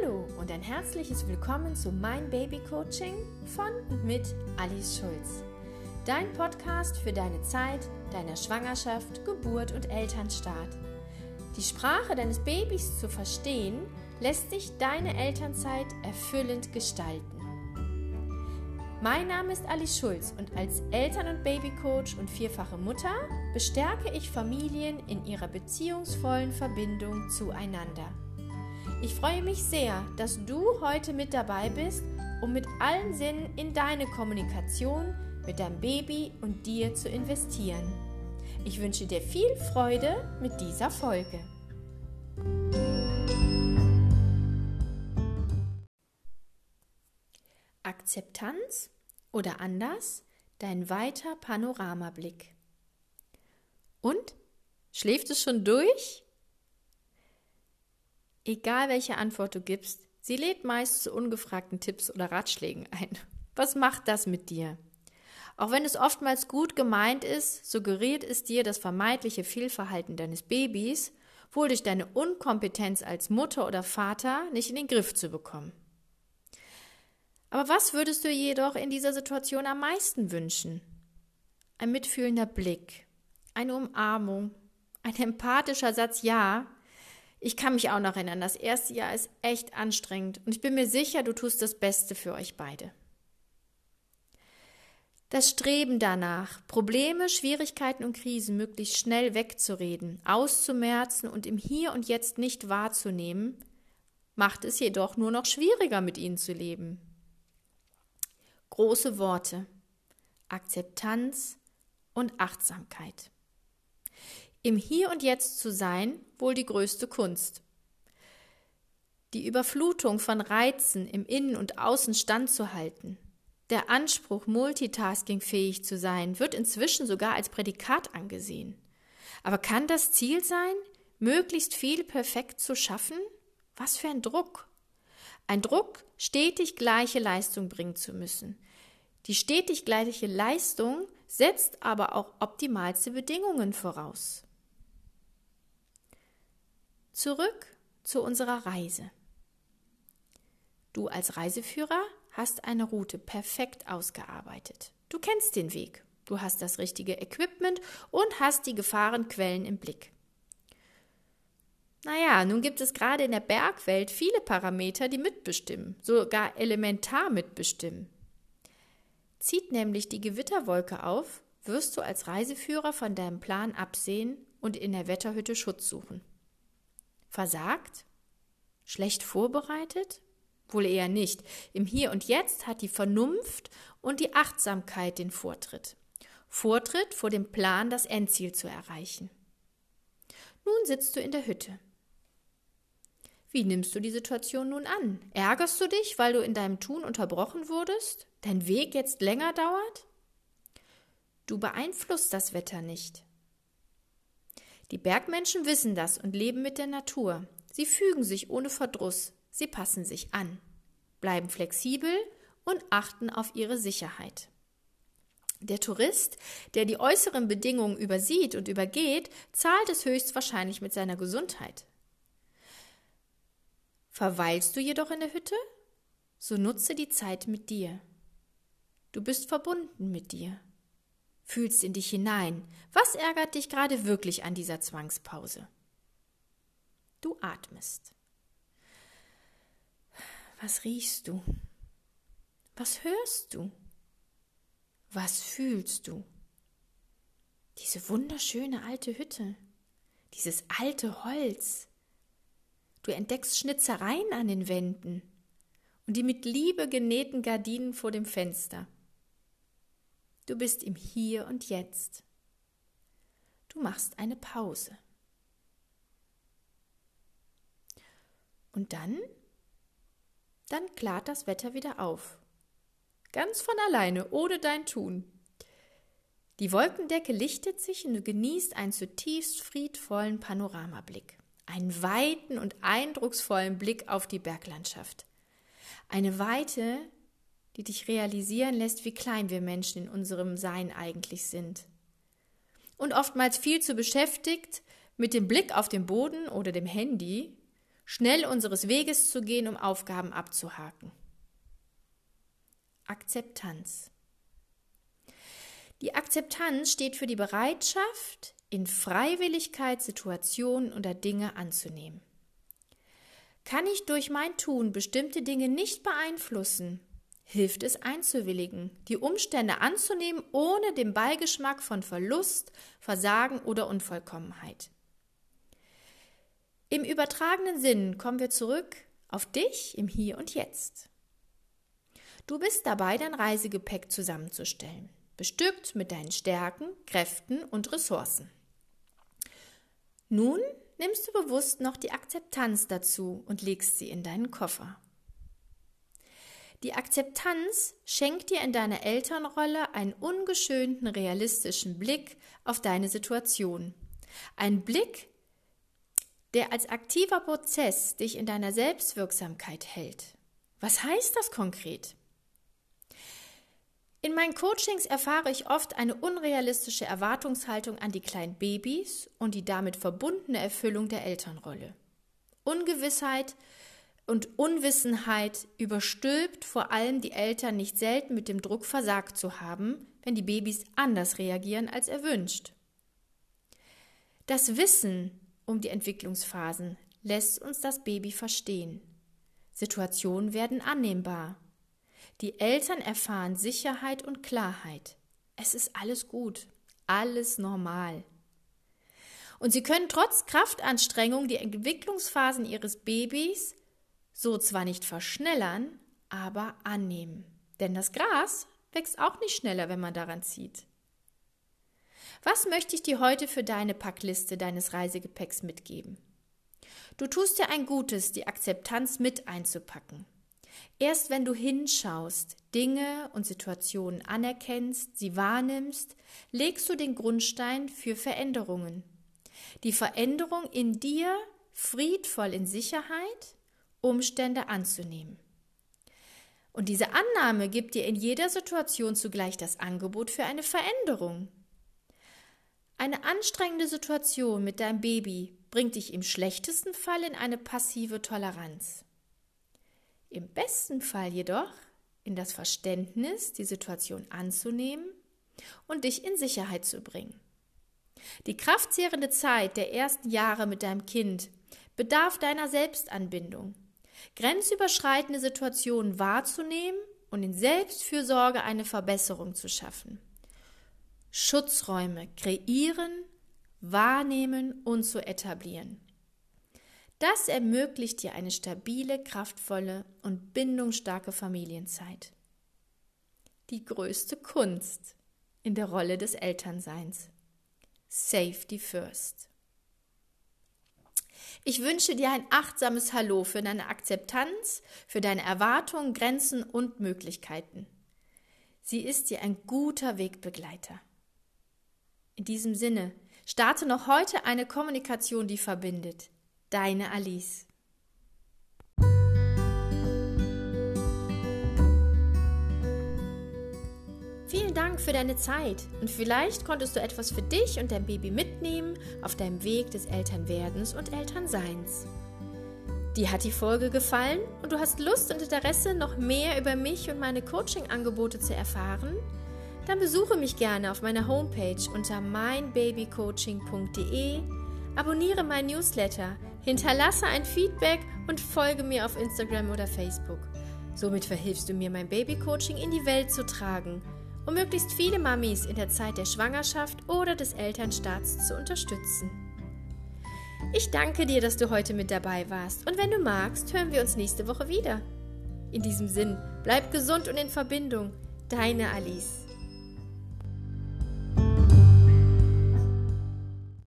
Hallo und ein herzliches Willkommen zu Mein Baby Coaching von und mit Alice Schulz. Dein Podcast für deine Zeit, deiner Schwangerschaft, Geburt und Elternstart. Die Sprache deines Babys zu verstehen, lässt dich deine Elternzeit erfüllend gestalten. Mein Name ist Alice Schulz und als Eltern- und Babycoach und vierfache Mutter bestärke ich Familien in ihrer beziehungsvollen Verbindung zueinander. Ich freue mich sehr, dass du heute mit dabei bist, um mit allen Sinnen in deine Kommunikation mit deinem Baby und dir zu investieren. Ich wünsche dir viel Freude mit dieser Folge. Akzeptanz oder anders dein weiter Panoramablick. Und? Schläft es schon durch? Egal welche Antwort du gibst, sie lädt meist zu ungefragten Tipps oder Ratschlägen ein. Was macht das mit dir? Auch wenn es oftmals gut gemeint ist, suggeriert es dir das vermeintliche Fehlverhalten deines Babys, wohl durch deine Unkompetenz als Mutter oder Vater nicht in den Griff zu bekommen. Aber was würdest du jedoch in dieser Situation am meisten wünschen? Ein mitfühlender Blick, eine Umarmung, ein empathischer Satz Ja, ich kann mich auch noch erinnern, das erste Jahr ist echt anstrengend und ich bin mir sicher, du tust das Beste für euch beide. Das Streben danach, Probleme, Schwierigkeiten und Krisen möglichst schnell wegzureden, auszumerzen und im Hier und Jetzt nicht wahrzunehmen, macht es jedoch nur noch schwieriger, mit ihnen zu leben. Große Worte, Akzeptanz und Achtsamkeit im Hier und Jetzt zu sein, wohl die größte Kunst. Die Überflutung von Reizen im Innen und Außen standzuhalten, der Anspruch, multitaskingfähig zu sein, wird inzwischen sogar als Prädikat angesehen. Aber kann das Ziel sein, möglichst viel perfekt zu schaffen? Was für ein Druck! Ein Druck, stetig gleiche Leistung bringen zu müssen. Die stetig gleiche Leistung setzt aber auch optimalste Bedingungen voraus. Zurück zu unserer Reise. Du als Reiseführer hast eine Route perfekt ausgearbeitet. Du kennst den Weg, du hast das richtige Equipment und hast die Gefahrenquellen im Blick. Naja, nun gibt es gerade in der Bergwelt viele Parameter, die mitbestimmen, sogar elementar mitbestimmen. Zieht nämlich die Gewitterwolke auf, wirst du als Reiseführer von deinem Plan absehen und in der Wetterhütte Schutz suchen. Versagt? Schlecht vorbereitet? Wohl eher nicht. Im Hier und Jetzt hat die Vernunft und die Achtsamkeit den Vortritt. Vortritt vor dem Plan, das Endziel zu erreichen. Nun sitzt du in der Hütte. Wie nimmst du die Situation nun an? Ärgerst du dich, weil du in deinem Tun unterbrochen wurdest? Dein Weg jetzt länger dauert? Du beeinflusst das Wetter nicht. Die Bergmenschen wissen das und leben mit der Natur. Sie fügen sich ohne Verdruss, sie passen sich an, bleiben flexibel und achten auf ihre Sicherheit. Der Tourist, der die äußeren Bedingungen übersieht und übergeht, zahlt es höchstwahrscheinlich mit seiner Gesundheit. Verweilst du jedoch in der Hütte? So nutze die Zeit mit dir. Du bist verbunden mit dir fühlst in dich hinein. Was ärgert dich gerade wirklich an dieser Zwangspause? Du atmest. Was riechst du? Was hörst du? Was fühlst du? Diese wunderschöne alte Hütte, dieses alte Holz. Du entdeckst Schnitzereien an den Wänden und die mit Liebe genähten Gardinen vor dem Fenster. Du bist im Hier und Jetzt. Du machst eine Pause. Und dann? Dann klart das Wetter wieder auf. Ganz von alleine, ohne dein Tun. Die Wolkendecke lichtet sich und du genießt einen zutiefst friedvollen Panoramablick. Einen weiten und eindrucksvollen Blick auf die Berglandschaft. Eine Weite, die dich realisieren lässt, wie klein wir Menschen in unserem Sein eigentlich sind. Und oftmals viel zu beschäftigt mit dem Blick auf den Boden oder dem Handy, schnell unseres Weges zu gehen, um Aufgaben abzuhaken. Akzeptanz. Die Akzeptanz steht für die Bereitschaft, in Freiwilligkeit Situationen oder Dinge anzunehmen. Kann ich durch mein Tun bestimmte Dinge nicht beeinflussen, hilft es einzuwilligen, die Umstände anzunehmen, ohne den Beigeschmack von Verlust, Versagen oder Unvollkommenheit. Im übertragenen Sinn kommen wir zurück auf dich im Hier und Jetzt. Du bist dabei, dein Reisegepäck zusammenzustellen, bestückt mit deinen Stärken, Kräften und Ressourcen. Nun nimmst du bewusst noch die Akzeptanz dazu und legst sie in deinen Koffer. Die Akzeptanz schenkt dir in deiner Elternrolle einen ungeschönten, realistischen Blick auf deine Situation. Ein Blick, der als aktiver Prozess dich in deiner Selbstwirksamkeit hält. Was heißt das konkret? In meinen Coachings erfahre ich oft eine unrealistische Erwartungshaltung an die kleinen Babys und die damit verbundene Erfüllung der Elternrolle. Ungewissheit und Unwissenheit überstülpt vor allem die Eltern nicht selten mit dem Druck versagt zu haben, wenn die Babys anders reagieren als erwünscht. Das Wissen um die Entwicklungsphasen lässt uns das Baby verstehen. Situationen werden annehmbar. Die Eltern erfahren Sicherheit und Klarheit. Es ist alles gut, alles normal. Und sie können trotz Kraftanstrengung die Entwicklungsphasen ihres Babys so zwar nicht verschnellern, aber annehmen. Denn das Gras wächst auch nicht schneller, wenn man daran zieht. Was möchte ich dir heute für deine Packliste deines Reisegepäcks mitgeben? Du tust dir ein Gutes, die Akzeptanz mit einzupacken. Erst wenn du hinschaust, Dinge und Situationen anerkennst, sie wahrnimmst, legst du den Grundstein für Veränderungen. Die Veränderung in dir friedvoll in Sicherheit, Umstände anzunehmen. Und diese Annahme gibt dir in jeder Situation zugleich das Angebot für eine Veränderung. Eine anstrengende Situation mit deinem Baby bringt dich im schlechtesten Fall in eine passive Toleranz. Im besten Fall jedoch in das Verständnis, die Situation anzunehmen und dich in Sicherheit zu bringen. Die kraftzehrende Zeit der ersten Jahre mit deinem Kind bedarf deiner Selbstanbindung, grenzüberschreitende Situationen wahrzunehmen und in Selbstfürsorge eine Verbesserung zu schaffen. Schutzräume kreieren, wahrnehmen und zu etablieren. Das ermöglicht dir eine stabile, kraftvolle und bindungsstarke Familienzeit. Die größte Kunst in der Rolle des Elternseins. Safety first. Ich wünsche dir ein achtsames Hallo für deine Akzeptanz, für deine Erwartungen, Grenzen und Möglichkeiten. Sie ist dir ein guter Wegbegleiter. In diesem Sinne, starte noch heute eine Kommunikation, die verbindet. Deine Alice. Dank für deine Zeit und vielleicht konntest du etwas für dich und dein Baby mitnehmen auf deinem Weg des Elternwerdens und Elternseins. Dir hat die Folge gefallen und du hast Lust und Interesse, noch mehr über mich und meine Coaching-Angebote zu erfahren? Dann besuche mich gerne auf meiner Homepage unter meinbabycoaching.de, abonniere mein Newsletter, Hinterlasse ein Feedback und folge mir auf Instagram oder Facebook. Somit verhilfst du mir, mein Babycoaching in die Welt zu tragen, um möglichst viele Mamis in der Zeit der Schwangerschaft oder des Elternstarts zu unterstützen. Ich danke dir, dass du heute mit dabei warst und wenn du magst, hören wir uns nächste Woche wieder. In diesem Sinn, bleib gesund und in Verbindung. Deine Alice.